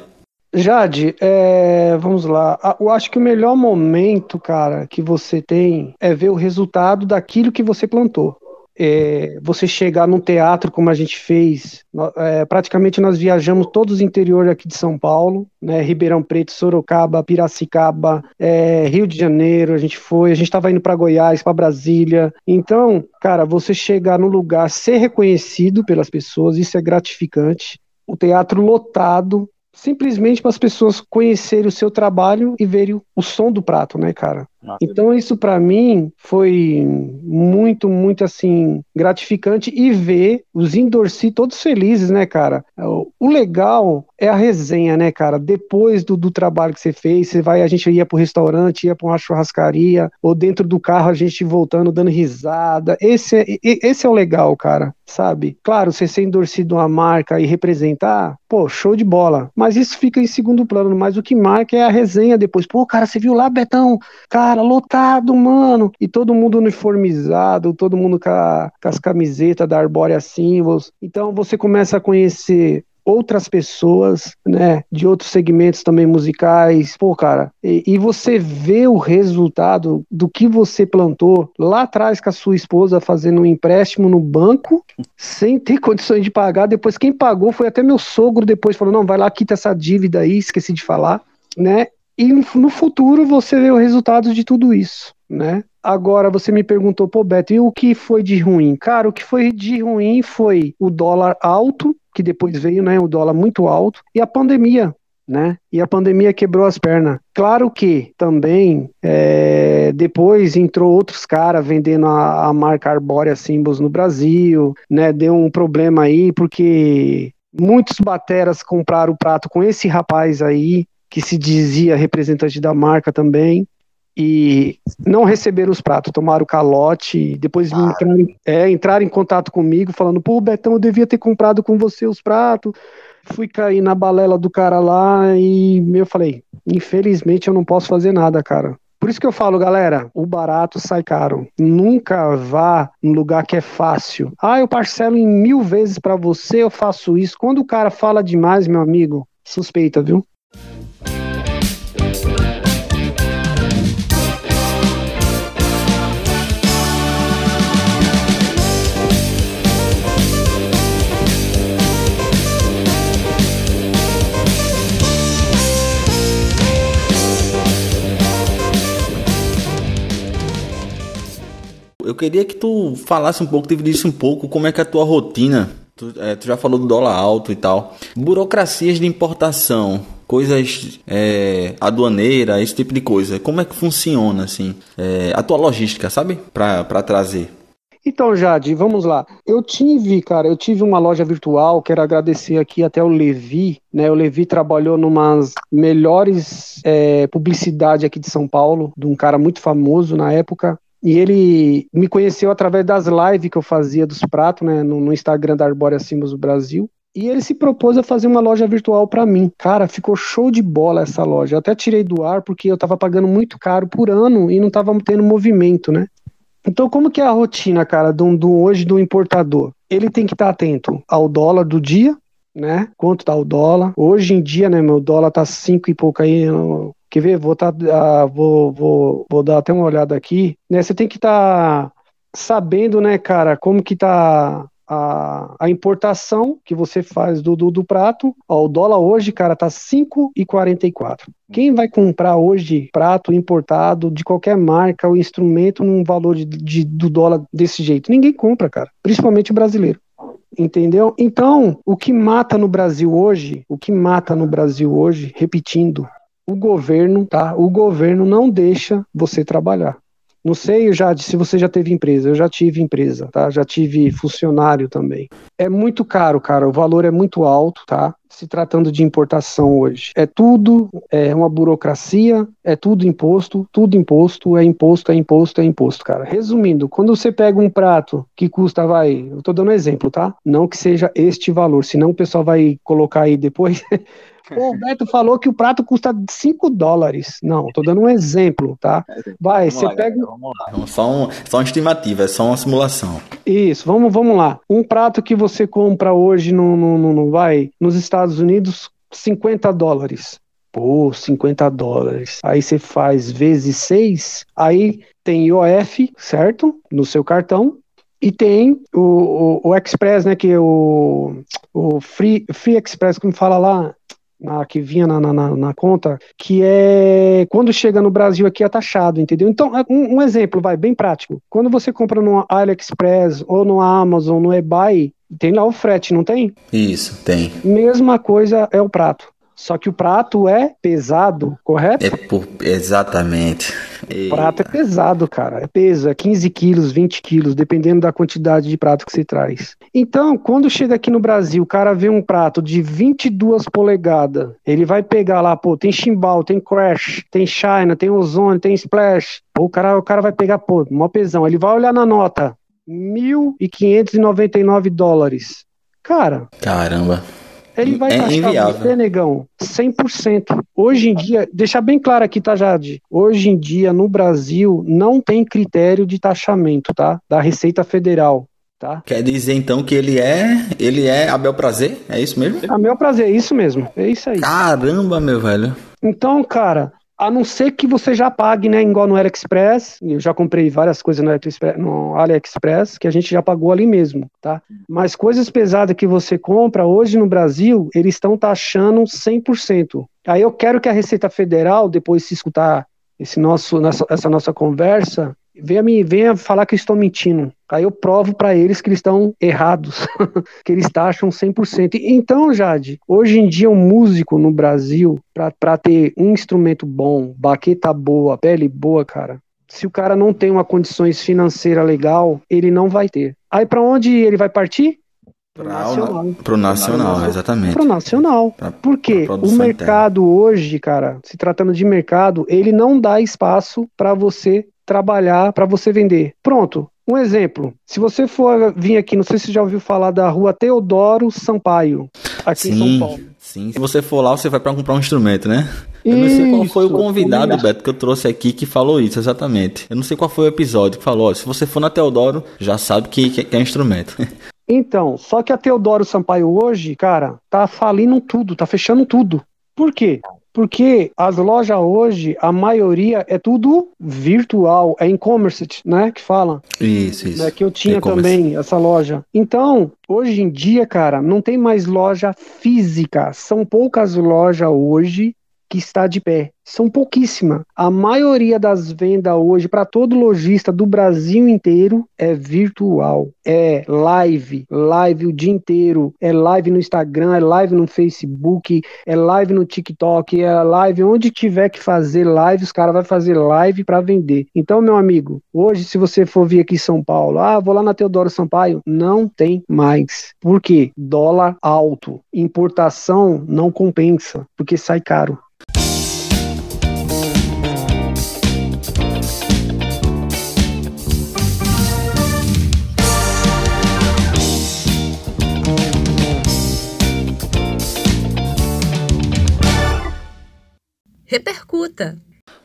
Jade, é, vamos lá. Eu acho que o melhor momento, cara, que você tem é ver o resultado daquilo que você plantou. É, você chegar num teatro como a gente fez, é, praticamente nós viajamos todos os interiores aqui de São Paulo, né, Ribeirão Preto, Sorocaba, Piracicaba, é, Rio de Janeiro, a gente foi, a gente estava indo para Goiás, para Brasília. Então, cara, você chegar no lugar, ser reconhecido pelas pessoas, isso é gratificante. O teatro lotado, simplesmente para as pessoas conhecerem o seu trabalho e verem o som do prato, né, cara? Então isso para mim foi muito, muito assim gratificante e ver os Endorci todos felizes, né, cara? O legal é a resenha, né, cara? Depois do, do trabalho que você fez, você vai, a gente ia pro restaurante, ia para uma churrascaria, ou dentro do carro a gente voltando, dando risada. Esse é, esse é o legal, cara, sabe? Claro, você ser endorcido uma marca e representar, pô, show de bola. Mas isso fica em segundo plano, mas o que marca é a resenha depois. Pô, cara, você viu lá, Betão? Cara, lotado, mano. E todo mundo uniformizado, todo mundo com, a, com as camisetas da Arbórea Symbols. Então você começa a conhecer outras pessoas, né, de outros segmentos também musicais. Pô, cara, e, e, você vê o resultado do que você plantou lá atrás com a sua esposa fazendo um empréstimo no banco, sem ter condições de pagar. Depois, quem pagou foi até meu sogro. Depois falou: não, vai lá, quita essa dívida aí, esqueci de falar, né? E no futuro você vê o resultado de tudo isso, né? Agora você me perguntou, pô, Beto, e o que foi de ruim? Cara, o que foi de ruim foi o dólar alto, que depois veio, né, o dólar muito alto, e a pandemia, né? E a pandemia quebrou as pernas. Claro que também é, depois entrou outros caras vendendo a, a, marca Arbórea Symbols no Brasil, né? Deu um problema aí porque muitos bateras compraram o prato com esse rapaz aí que se dizia representante da marca também e não receberam os pratos, tomaram calote, depois ah. entraram, é, entraram em contato comigo, falando, pô, Betão, eu devia ter comprado com você os pratos. Fui cair na balela do cara lá e eu falei, infelizmente eu não posso fazer nada, cara. Por isso que eu falo, galera, o barato sai caro. Nunca vá num lugar que é fácil. Ah, eu parcelo em mil vezes para você, eu faço isso. Quando o cara fala demais, meu amigo, suspeita, viu? Eu queria que tu falasse um pouco, dividisse um pouco como é que é a tua rotina. Tu, é, tu já falou do dólar alto e tal. Burocracias de importação, coisas é, aduaneira, esse tipo de coisa. Como é que funciona, assim, é, a tua logística, sabe? Para trazer. Então, Jade, vamos lá. Eu tive, cara, eu tive uma loja virtual, quero agradecer aqui até o Levi, né? O Levi trabalhou numas melhores é, publicidade aqui de São Paulo, de um cara muito famoso na época, e ele me conheceu através das lives que eu fazia dos pratos, né, no, no Instagram da Arbórea Simbos Brasil. E ele se propôs a fazer uma loja virtual para mim. Cara, ficou show de bola essa loja. Eu até tirei do ar porque eu tava pagando muito caro por ano e não tava tendo movimento, né? Então, como que é a rotina, cara, do, do hoje do importador? Ele tem que estar tá atento ao dólar do dia, né? Quanto tá o dólar? Hoje em dia, né, meu dólar tá cinco e pouco aí, Quer ver? Vou, tá, uh, vou, vou, vou dar até uma olhada aqui. Né, você tem que estar tá sabendo, né, cara, como que tá a, a, importação que você faz do, do, do prato. Ó, o dólar hoje, cara, tá 5,44. Quem vai comprar hoje prato importado de qualquer marca ou instrumento num valor de, de, do dólar desse jeito? Ninguém compra, cara. Principalmente o brasileiro. Entendeu? Então, o que mata no Brasil hoje, o que mata no Brasil hoje, repetindo, o governo, tá? O governo não deixa você trabalhar. Não sei, já se você já teve empresa, eu já tive empresa, tá? Já tive funcionário também. É muito caro, cara. O valor é muito alto, tá? Se tratando de importação hoje. É tudo, é uma burocracia, é tudo imposto, tudo imposto, é imposto, é imposto, é imposto, cara. Resumindo, quando você pega um prato que custa, vai, eu tô dando um exemplo, tá? Não que seja este valor, senão o pessoal vai colocar aí depois o Beto falou que o prato custa 5 dólares. Não, tô dando um exemplo, tá? Vai, vamos você lá, pega. Vamos lá. Só, um, só uma estimativa, é só uma simulação. Isso, vamos, vamos lá. Um prato que você compra hoje no, no, no, no vai, nos Estados Unidos, 50 dólares. Pô, 50 dólares. Aí você faz vezes 6, aí tem IOF, certo? No seu cartão. E tem o, o, o Express, né? Que é o, o Free, Free Express, como fala lá, na, que vinha na, na, na, conta, que é quando chega no Brasil aqui é taxado, entendeu? Então, é, um, um, exemplo, vai, bem prático. Quando você compra no AliExpress ou no Amazon, no eBay, tem lá o frete, não tem? Isso, tem. Mesma coisa é o prato. Só que o prato é pesado, correto? É por... Exatamente. O prato é pesado, cara. É peso, é 15 quilos, 20 quilos, dependendo da quantidade de prato que você traz. Então, quando chega aqui no Brasil, o cara vê um prato de 22 polegadas, ele vai pegar lá, pô, tem chimbal, tem crash, tem china, tem ozone, tem splash. Pô, o cara, o cara vai pegar, pô, mó pesão. Ele vai olhar na nota, 1.599 dólares. Cara. Caramba. Ele vai é taxar inviável. você, negão, 100%. Hoje em dia, deixar bem claro aqui, tá, Jade? Hoje em dia, no Brasil, não tem critério de taxamento, tá? Da Receita Federal. Tá? Quer dizer então que ele é, ele é a bel prazer? É isso mesmo? A meu prazer, é isso mesmo. É isso aí. Caramba, meu velho. Então, cara, a não ser que você já pague, né, igual no AliExpress, eu já comprei várias coisas no AliExpress, no AliExpress, que a gente já pagou ali mesmo, tá? Mas coisas pesadas que você compra hoje no Brasil, eles estão taxando 100%. Aí eu quero que a Receita Federal, depois se escutar esse nosso, essa nossa conversa, venha me venha falar que estou mentindo. Aí eu provo para eles que eles estão errados, que eles taxam 100%. Então, Jade, hoje em dia um músico no Brasil, para ter um instrumento bom, baqueta boa, pele boa, cara, se o cara não tem uma condições financeira legal, ele não vai ter. Aí para onde ele vai partir? Pro nacional. Pro nacional, exatamente. Pro nacional. Pra, Por quê? O mercado interna. hoje, cara, se tratando de mercado, ele não dá espaço para você trabalhar para você vender. Pronto. Um exemplo, se você for vir aqui, não sei se você já ouviu falar da rua Teodoro Sampaio, aqui sim, em São Paulo. Sim, se você for lá, você vai para comprar um instrumento, né? Eu não sei qual foi o convidado, Beto, que eu trouxe aqui que falou isso, exatamente. Eu não sei qual foi o episódio que falou, ó, se você for na Teodoro, já sabe que, que é instrumento. Então, só que a Teodoro Sampaio hoje, cara, tá falindo tudo, tá fechando tudo. Por quê? Porque as lojas hoje, a maioria é tudo virtual, é e-commerce, né? Que fala. Isso, isso. Né, que eu tinha também essa loja. Então, hoje em dia, cara, não tem mais loja física. São poucas lojas hoje que está de pé. São pouquíssimas. A maioria das vendas hoje para todo lojista do Brasil inteiro é virtual. É live, live o dia inteiro. É live no Instagram, é live no Facebook, é live no TikTok, é live onde tiver que fazer live, os caras vão fazer live para vender. Então, meu amigo, hoje se você for vir aqui em São Paulo, ah, vou lá na Teodoro Sampaio, não tem mais. Por quê? Dólar alto. Importação não compensa, porque sai caro. Repercuta.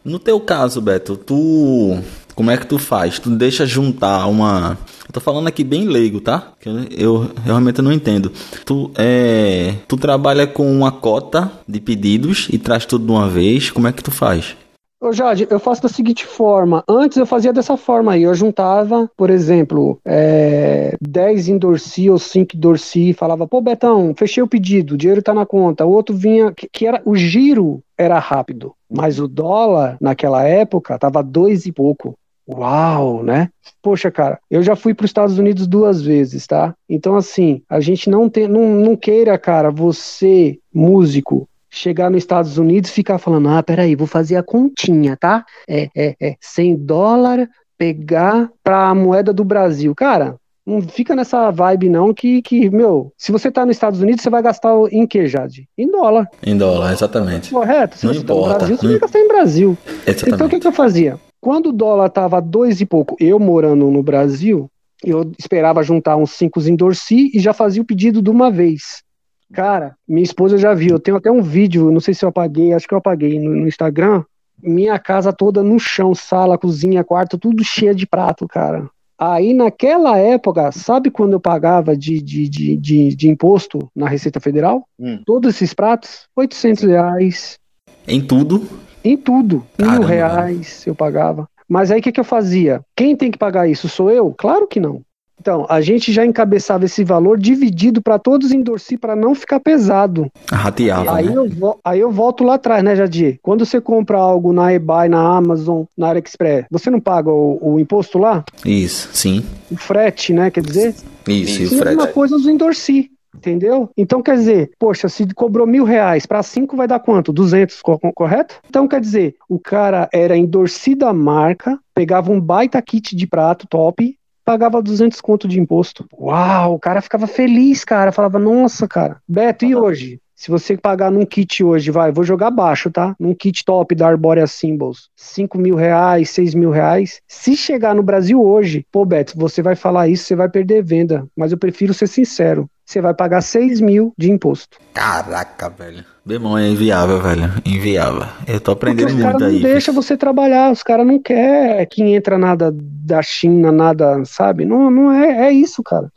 No teu caso, Beto, tu como é que tu faz? Tu deixa juntar uma. Eu tô falando aqui bem leigo, tá? Eu, eu realmente não entendo. Tu, é... tu trabalha com uma cota de pedidos e traz tudo de uma vez. Como é que tu faz? Ô Jade, eu faço da seguinte forma. Antes eu fazia dessa forma aí. Eu juntava, por exemplo, é, 10 endorsi ou 5 endorsi. Falava, pô, Betão, fechei o pedido, o dinheiro tá na conta. O outro vinha, que, que era o giro era rápido. Mas o dólar, naquela época, tava dois e pouco. Uau, né? Poxa, cara, eu já fui para os Estados Unidos duas vezes, tá? Então, assim, a gente não tem, não, não queira, cara, você, músico, chegar nos Estados Unidos e ficar falando, ah, peraí, vou fazer a continha, tá? É, é, é 100 dólares, pegar para a moeda do Brasil. Cara, não fica nessa vibe não que, que, meu, se você tá nos Estados Unidos, você vai gastar em que, Jade? Em dólar. Em dólar, exatamente. Correto? Se não você importa. tá no Brasil, você vai gastar em Brasil. Exatamente. Então o que, que eu fazia? Quando o dólar tava dois e pouco, eu morando no Brasil, eu esperava juntar uns cinco endorci e já fazia o pedido de uma vez. Cara, minha esposa já viu. Eu tenho até um vídeo, não sei se eu apaguei, acho que eu apaguei no, no Instagram. Minha casa toda no chão, sala, cozinha, quarto, tudo cheio de prato, cara. Aí naquela época, sabe quando eu pagava de, de, de, de, de imposto na Receita Federal? Hum. Todos esses pratos? 800 reais. Em tudo? Em tudo. Caramba. Mil reais eu pagava. Mas aí o que, que eu fazia? Quem tem que pagar isso? Sou eu? Claro que não. Então, a gente já encabeçava esse valor dividido para todos endorcer para não ficar pesado. Rateava, aí, né? eu, aí eu volto lá atrás, né, Jadir? Quando você compra algo na eBay, na Amazon, na AliExpress, você não paga o, o imposto lá? Isso, sim. O frete, né, quer dizer? Isso, e o E a frete. mesma coisa os endorci. Entendeu? Então quer dizer, poxa, se cobrou mil reais para cinco vai dar quanto? 200, co- correto? Então quer dizer, o cara era endorcido da marca, pegava um baita kit de prato top, pagava 200 conto de imposto. Uau, o cara ficava feliz, cara. Falava, nossa, cara. Beto, e hoje? Se você pagar num kit hoje, vai, vou jogar baixo, tá? Num kit top da Arborea Symbols, 5 mil reais, 6 mil reais. Se chegar no Brasil hoje, pô, Beto, você vai falar isso, você vai perder venda. Mas eu prefiro ser sincero. Você vai pagar 6 mil de imposto. Caraca, velho. Irmão, é inviável, velho. Inviável. Eu tô Porque aprendendo os caras muito não aí. deixam você trabalhar, os caras não querem que entra nada da China, nada, sabe? Não, não é, é isso, cara.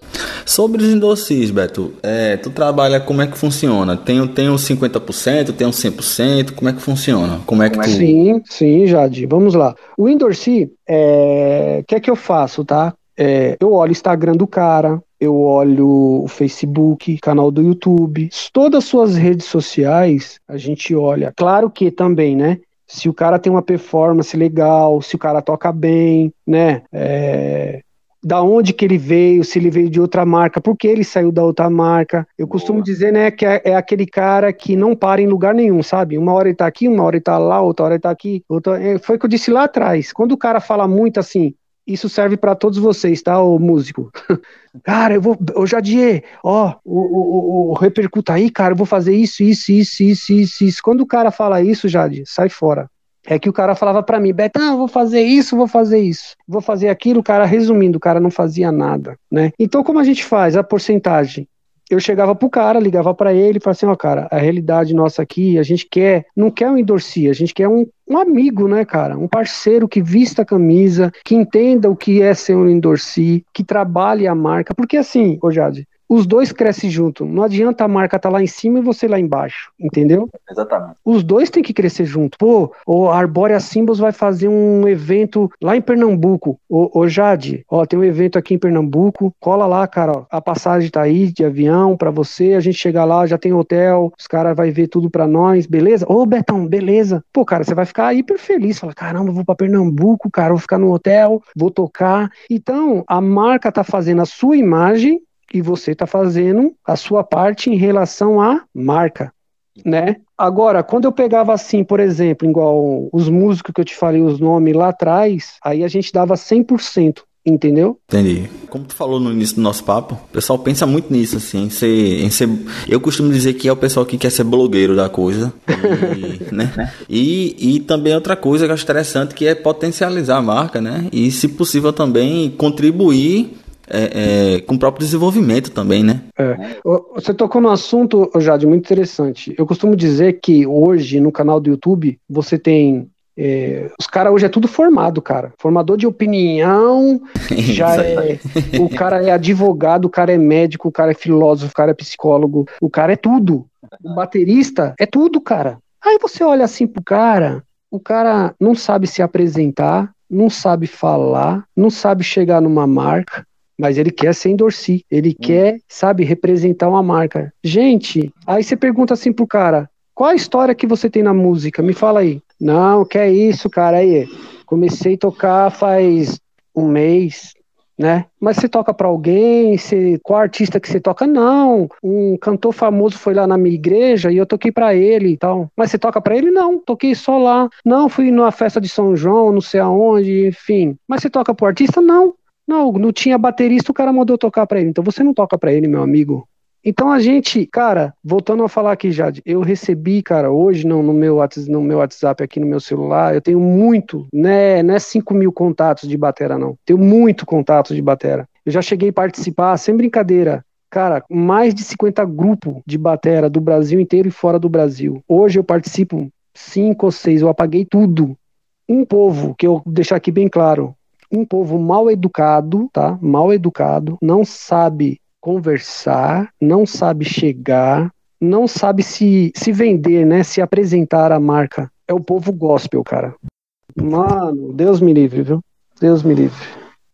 Sobre os endossis, Beto, é, tu trabalha, como é que funciona? Tem, tem uns 50%, tem uns 100%, como é que funciona? Como é que tu... Sim, sim, Jade. Vamos lá. O Endorsi, é... o que é que eu faço, tá? É, eu olho o Instagram do cara, eu olho o Facebook, canal do YouTube, todas as suas redes sociais, a gente olha. Claro que também, né? Se o cara tem uma performance legal, se o cara toca bem, né? É, da onde que ele veio, se ele veio de outra marca, por que ele saiu da outra marca. Eu costumo dizer, né, que é, é aquele cara que não para em lugar nenhum, sabe? Uma hora ele tá aqui, uma hora ele tá lá, outra hora ele tá aqui. Outra... é, Foi o que eu disse lá atrás. Quando o cara fala muito assim, isso serve para todos vocês, tá, o músico? cara, eu vou, ô Jadier, ó, o, o, o, repercuta aí, cara, eu vou fazer isso, isso, isso, isso, isso, isso. Quando o cara fala isso, Jade, sai fora. É que o cara falava para mim, Betão, vou fazer isso, vou fazer isso, vou fazer aquilo. O cara, resumindo, o cara não fazia nada, né? Então, como a gente faz a porcentagem? Eu chegava pro cara, ligava para ele e falava assim, ó, cara, a realidade nossa aqui, a gente quer, não quer um endorsi, a gente quer um, um amigo, né, cara? Um parceiro que vista a camisa, que entenda o que é ser um endorsi, que trabalhe a marca. Porque assim, ô Jade, os dois crescem junto. Não adianta a marca estar tá lá em cima e você lá embaixo, entendeu? Exatamente. Os dois têm que crescer junto. Pô, o Arborea Symbols vai fazer um evento lá em Pernambuco. Ô, ô Jade, ó, tem um evento aqui em Pernambuco. Cola lá, cara. Ó, a passagem tá aí de avião para você. A gente chega lá, já tem hotel. Os caras vai ver tudo para nós, beleza? Ô, Betão, beleza. Pô, cara, você vai ficar hiper feliz. Fala, caramba, vou para Pernambuco, cara, vou ficar no hotel, vou tocar. Então, a marca tá fazendo a sua imagem e você está fazendo a sua parte em relação à marca, né? Agora, quando eu pegava assim, por exemplo, igual os músicos que eu te falei os nomes lá atrás, aí a gente dava 100%, entendeu? Entendi. Como tu falou no início do nosso papo, o pessoal pensa muito nisso, assim, em ser, em ser... Eu costumo dizer que é o pessoal que quer ser blogueiro da coisa, e, né? E, e também outra coisa que eu acho interessante, que é potencializar a marca, né? E, se possível, também contribuir é, é, com o próprio desenvolvimento também, né? É. Você tocou num assunto, Jade, muito interessante. Eu costumo dizer que hoje no canal do YouTube você tem. É, os caras hoje é tudo formado, cara. Formador de opinião, já é. O cara é advogado, o cara é médico, o cara é filósofo, o cara é psicólogo, o cara é tudo. O baterista é tudo, cara. Aí você olha assim pro cara, o cara não sabe se apresentar, não sabe falar, não sabe chegar numa marca, mas ele quer ser endorsi, ele hum. quer, sabe, representar uma marca. Gente, aí você pergunta assim pro cara, qual a história que você tem na música? Me fala aí. Não, que é isso, cara, aí, comecei a tocar faz um mês, né? Mas você toca para alguém? Você, qual artista que você toca? Não, um cantor famoso foi lá na minha igreja e eu toquei para ele e tal. Mas você toca para ele? Não, toquei só lá. Não, fui numa festa de São João, não sei aonde, enfim. Mas você toca pro artista? Não. Não, não tinha baterista, o cara mandou tocar para ele. Então você não toca para ele, meu amigo. Então a gente, cara, voltando a falar aqui, Jade, eu recebi, cara, hoje não, no meu, no meu WhatsApp aqui no meu celular, eu tenho muito, né, não é 5 mil contatos de batera, não. Tenho muito contatos de batera. Eu já cheguei a participar, sem brincadeira, cara, mais de 50 grupos de batera do Brasil inteiro e fora do Brasil. Hoje eu participo cinco ou seis, eu apaguei tudo. Um povo, que eu deixar aqui bem claro, um povo mal educado, tá? Mal educado, não sabe conversar, não sabe chegar, não sabe se, se vender, né? Se apresentar a marca. É o povo gospel, cara. Mano, Deus me livre, viu? Deus me livre.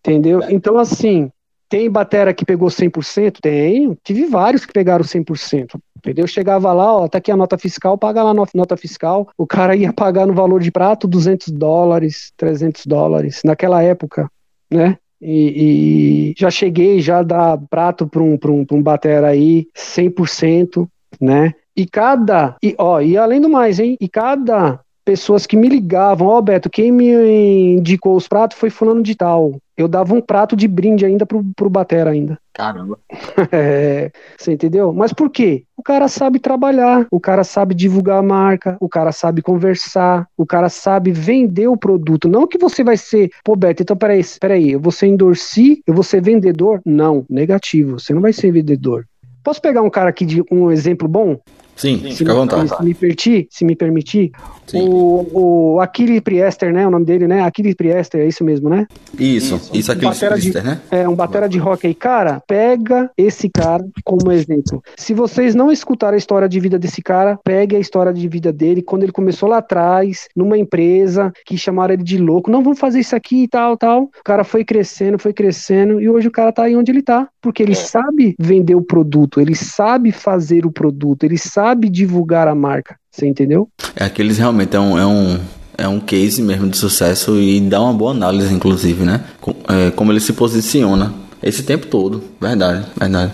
Entendeu? Então, assim, Tem batera que pegou 100%? Tem. Tive vários que pegaram 100%. Entendeu? Chegava lá, ó, tá aqui a nota fiscal, paga lá a nota fiscal. O cara ia pagar no valor de prato 200 dólares, 300 dólares, naquela época, né? E, e já cheguei já dar prato para um, um, um batera aí 100%, né? E cada, e, ó, e além do mais, hein? E cada pessoas que me ligavam, ó, oh, Beto, quem me indicou os pratos foi fulano de tal. Eu dava um prato de brinde ainda pro, pro Batera ainda. Caramba. é, você entendeu? Mas por quê? O cara sabe trabalhar, o cara sabe divulgar a marca, o cara sabe conversar, o cara sabe vender o produto. Não que você vai ser, pô, Beto, então peraí, peraí, eu vou ser endorci, eu vou ser vendedor? Não, negativo, você não vai ser vendedor. Posso pegar um cara aqui de um exemplo bom? Sim, se fica à vontade. Se me permitir, se me permitir, o, o Achille Priester, né? O nome dele, né? Achille Priester, é isso mesmo, né? Isso, isso, isso Achille Priester, né? É, um batera de rock aí. Cara, pega esse cara como exemplo. Se vocês não escutaram a história de vida desse cara, pegue a história de vida dele, quando ele começou lá atrás, numa empresa, que chamaram ele de louco. Não, vamos fazer isso aqui e tal, tal. O cara foi crescendo, foi crescendo, e hoje o cara tá aí onde ele tá. Porque ele é. sabe vender o produto, ele sabe fazer o produto, ele sabe divulgar a marca. Você entendeu? É aqueles realmente é um, é um, é um case mesmo de sucesso e dá uma boa análise, inclusive, né? Com, é, como ele se posiciona esse tempo todo. Verdade, verdade.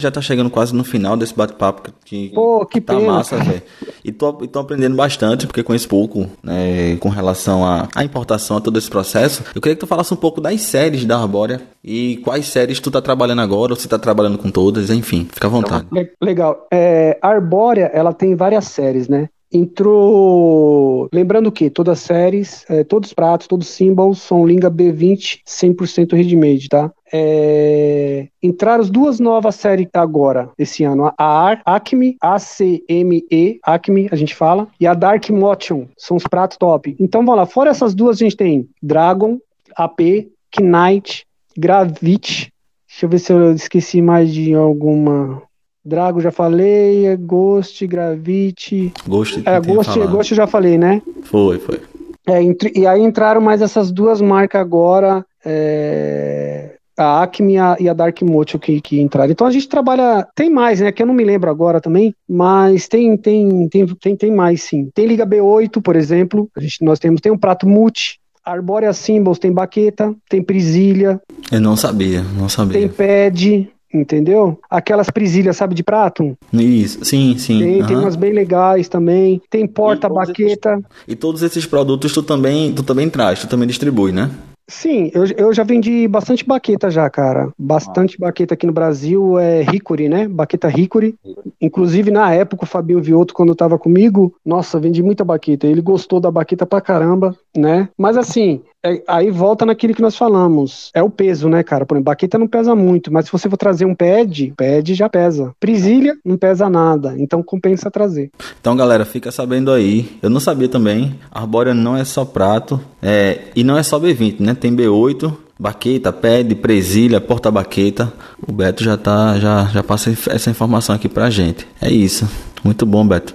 Já tá chegando quase no final desse bate-papo que, Pô, que tá pena. massa, velho. E tô, e tô aprendendo bastante, porque conheço pouco, né, com relação à, à importação, a todo esse processo. Eu queria que tu falasse um pouco das séries da Arbórea e quais séries tu tá trabalhando agora, ou se tá trabalhando com todas, enfim, fica à vontade. Legal. É, a Arbórea, ela tem várias séries, né? Entrou. Lembrando que todas as séries, é, todos os pratos, todos os symbols são Linga B20 100% readymade, tá? É... Entraram duas novas séries agora, esse ano. A Acme, A-C-M-E, Acme, a gente fala, e a Dark Motion, são os pratos top. Então vamos lá, fora essas duas, a gente tem Dragon, AP, Knight, Gravity. Deixa eu ver se eu esqueci mais de alguma. Drago já falei, Ghost, Gravity. Ghost, é, Ghost, Ghost eu já falei, né? Foi, foi. É, entre, e aí entraram mais essas duas marcas agora. É, a Acme e a, Dark Motion que, que entraram. Então a gente trabalha. Tem mais, né? Que eu não me lembro agora também, mas tem, tem, tem, tem, tem mais sim. Tem Liga B8, por exemplo. A gente, nós temos tem um prato multi. Arborea Symbols tem baqueta, tem prisilha. Eu não sabia, não sabia. Tem pad, entendeu? Aquelas prisilhas, sabe, de prato? Isso, sim, sim. Tem, uhum. tem umas bem legais também. Tem porta, e baqueta. Esses, e todos esses produtos tu também, tu também traz, tu também distribui, né? Sim, eu, eu já vendi bastante baqueta já, cara. Bastante ah. baqueta aqui no Brasil é Hickory, né? Baqueta Hickory. Inclusive, na época, o Fabinho Vioto, quando tava comigo, nossa, vendi muita baqueta. Ele gostou da baqueta pra caramba, né? Mas assim, é, aí volta naquilo que nós falamos. É o peso, né, cara? Por exemplo, baqueta não pesa muito, mas se você for trazer um pad, pad já pesa. Prisilha não pesa nada, então compensa trazer. Então, galera, fica sabendo aí. Eu não sabia também. Arbórea não é só prato, é, e não é só B20, né? Tem B8, baqueta, pad, presilha, porta-baqueta. O Beto já tá, já, já passa essa informação aqui pra gente. É isso. Muito bom, Beto.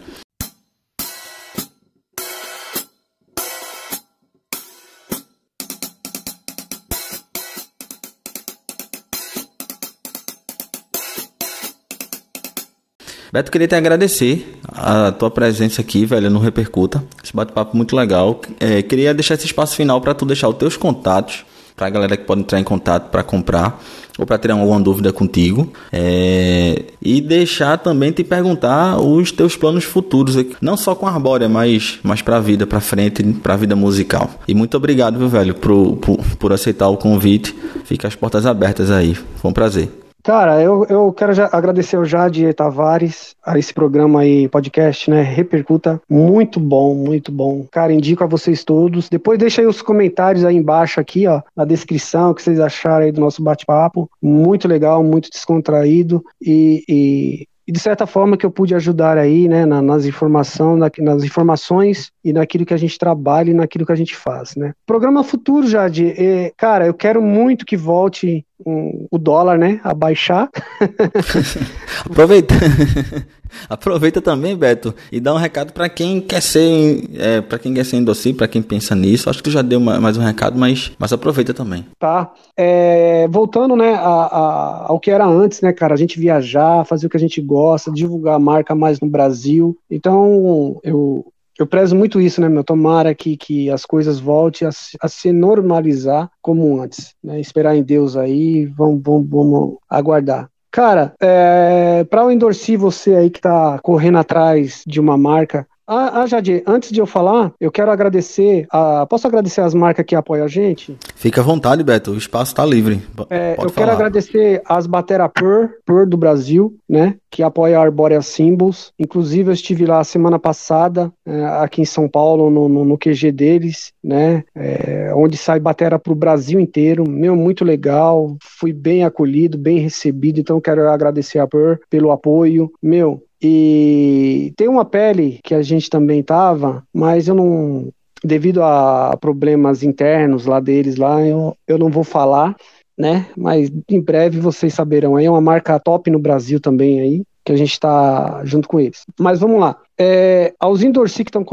Beto, queria te agradecer a tua presença aqui, velho, no Repercuta. Esse bate-papo muito legal. É, queria deixar esse espaço final para tu deixar os teus contatos, para a galera que pode entrar em contato para comprar ou para tirar alguma dúvida contigo. É, e deixar também te perguntar os teus planos futuros, não só com a Arbórea, mas, mas para a vida, para frente, para a vida musical. E muito obrigado, meu velho, por, por, por aceitar o convite. Fica as portas abertas aí. Foi um prazer. Cara, eu, eu quero agradecer ao Jade Tavares, a esse programa aí, podcast, né? Repercuta. Muito bom, muito bom. Cara, indico a vocês todos. Depois deixa aí os comentários aí embaixo aqui, ó, na descrição, o que vocês acharam aí do nosso bate-papo. Muito legal, muito descontraído. E, e e de certa forma que eu pude ajudar aí, né, na, nas, informação, na, nas informações e naquilo que a gente trabalha e naquilo que a gente faz, né. Programa futuro, Jade, é, cara, eu quero muito que volte um, o dólar, né, a baixar. Aproveita. Aproveita também, Beto, e dá um recado para quem quer ser, é, para quem quer ser endossi, para quem pensa nisso. Acho que tu já deu uma, mais um recado, mas, mas aproveita também. Tá. É, voltando, né, a, a, ao que era antes, né, cara, a gente viajar, fazer o que a gente gosta, divulgar a marca mais no Brasil. Então, eu eu prezo muito isso, né, meu? Tomara que, que as coisas voltem a, a se normalizar como antes, né? Esperar em Deus aí, vamos, vamos, vamos aguardar. Cara, é, para eu endorcer você aí que tá correndo atrás de uma marca, ah, ah, Jadir, antes de eu falar, eu quero agradecer. A... Posso agradecer as marcas que apoiam a gente? Fica à vontade, Beto, o espaço está livre. É, eu falar. quero agradecer as Batera Pur, Pur do Brasil, né? Que apoia a Arborea Symbols. Inclusive, eu estive lá semana passada, é, aqui em São Paulo, no, no, no QG deles, né? É, onde sai batera para o Brasil inteiro. Meu, muito legal. Fui bem acolhido, bem recebido. Então, quero agradecer a Pur pelo apoio. Meu, e tem uma pele que a gente também tava, mas eu não. Devido a problemas internos lá deles, lá, eu, eu não vou falar, né? Mas em breve vocês saberão. Aí é uma marca top no Brasil também aí, que a gente está junto com eles. Mas vamos lá. É, aos endorsi que, tão,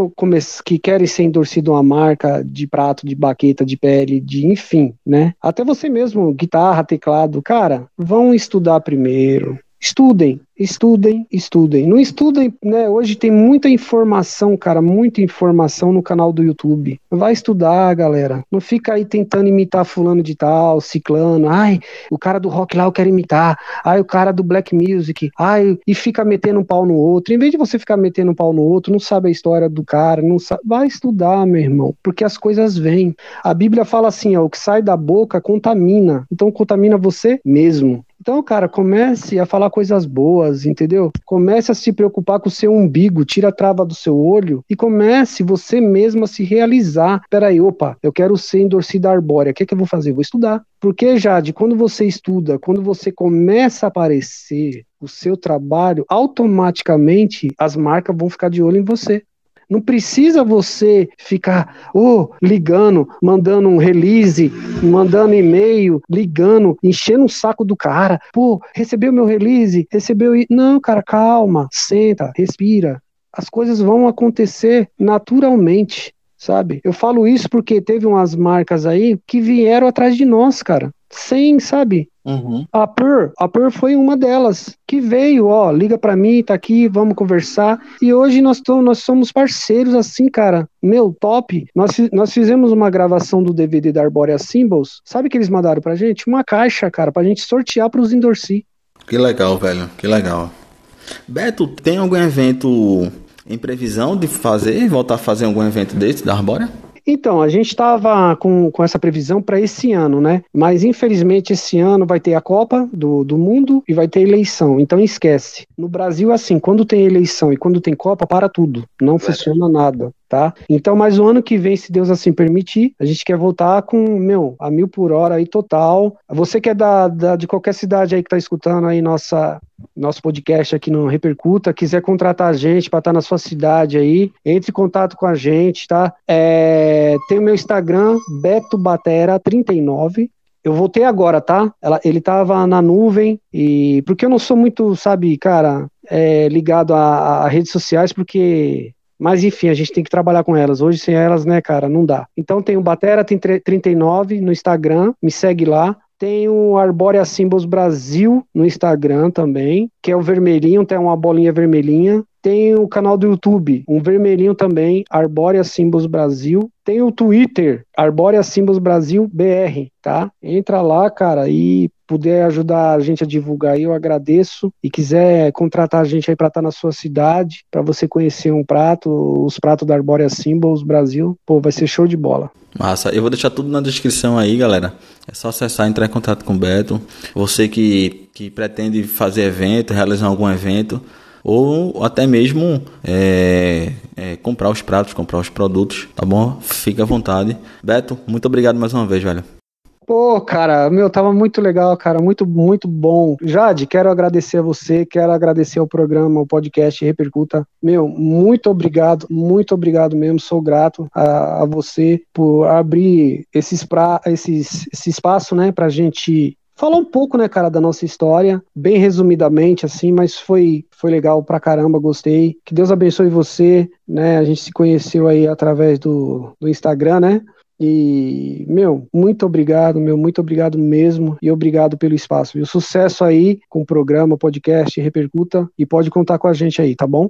que querem ser endorcido uma marca de prato, de baqueta, de pele, de enfim, né? Até você mesmo, guitarra, teclado, cara, vão estudar primeiro. Estudem, Estudem, estudem. Não estudem, né? Hoje tem muita informação, cara, muita informação no canal do YouTube. Vai estudar, galera. Não fica aí tentando imitar fulano de tal, ciclano. Ai, o cara do rock lá eu quero imitar. Ai, o cara do black music. Ai, e fica metendo um pau no outro. Em vez de você ficar metendo um pau no outro, não sabe a história do cara, não sabe. Vai estudar, meu irmão, porque as coisas vêm. A Bíblia fala assim, ó, o que sai da boca contamina. Então contamina você mesmo. Então, cara, comece a falar coisas boas, entendeu? Comece a se preocupar com o seu umbigo, tira a trava do seu olho e comece você mesmo a se realizar. Peraí, opa, eu quero ser endorcida arbórea, o que, é que eu vou fazer? Vou estudar. Porque, Jade, quando você estuda, quando você começa a aparecer o seu trabalho, automaticamente as marcas vão ficar de olho em você. Não precisa você ficar oh, ligando, mandando um release, mandando e-mail, ligando, enchendo o saco do cara. Pô, recebeu meu release? Recebeu. Não, cara, calma, senta, respira. As coisas vão acontecer naturalmente sabe? Eu falo isso porque teve umas marcas aí que vieram atrás de nós, cara sem, sabe? Uhum. A Per, a Per foi uma delas que veio, ó, liga para mim, tá aqui, vamos conversar. E hoje nós, tô, nós somos parceiros assim, cara. Meu, top. Nós, nós fizemos uma gravação do DVD da Arborea Symbols. Sabe que eles mandaram pra gente? Uma caixa, cara, pra gente sortear pros Endorsi. Que legal, velho. Que legal. Beto, tem algum evento em previsão de fazer, voltar a fazer algum evento desse da Arbórea? Então, a gente estava com, com essa previsão para esse ano, né? Mas infelizmente esse ano vai ter a Copa do, do Mundo e vai ter eleição. Então esquece. No Brasil, assim, quando tem eleição e quando tem Copa, para tudo. Não é. funciona nada tá? Então, mais o ano que vem, se Deus assim permitir, a gente quer voltar com, meu, a mil por hora aí total. Você que é da, da de qualquer cidade aí que tá escutando aí nossa, nosso podcast aqui no Repercuta, quiser contratar a gente para estar tá na sua cidade aí, entre em contato com a gente, tá? É, tem o meu Instagram, betobatera39, eu voltei agora, tá? Ela, ele tava na nuvem e porque eu não sou muito, sabe, cara, é, ligado a, a, redes sociais, porque mas enfim, a gente tem que trabalhar com elas. Hoje sem elas, né, cara, não dá. Então tem o Batera, tem 39 no Instagram, me segue lá. Tem o Arborea Symbols Brasil no Instagram também, que é o vermelhinho, tem uma bolinha vermelhinha. Tem o canal do YouTube, um vermelhinho também, Arborea Symbols Brasil. Tem o Twitter, Arborea Symbols Brasil BR, tá? Entra lá, cara, e puder ajudar a gente a divulgar aí, eu agradeço. E quiser contratar a gente aí para estar tá na sua cidade, para você conhecer um prato, os pratos da Arborea Symbols Brasil, pô, vai ser show de bola. Massa, eu vou deixar tudo na descrição aí, galera. É só acessar, entrar em contato com o Beto. Você que, que pretende fazer evento, realizar algum evento, ou até mesmo é, é, comprar os pratos, comprar os produtos, tá bom? Fique à vontade. Beto, muito obrigado mais uma vez, velho. Pô, cara, meu, tava muito legal, cara, muito, muito bom. Jade, quero agradecer a você, quero agradecer ao programa, ao podcast Repercuta. Meu, muito obrigado, muito obrigado mesmo, sou grato a, a você por abrir esses pra, esses, esse espaço, né, pra gente falar um pouco, né, cara, da nossa história, bem resumidamente, assim, mas foi, foi legal pra caramba, gostei. Que Deus abençoe você, né, a gente se conheceu aí através do, do Instagram, né, e, meu, muito obrigado, meu, muito obrigado mesmo e obrigado pelo espaço. E o sucesso aí com o programa, podcast, repercuta e pode contar com a gente aí, tá bom?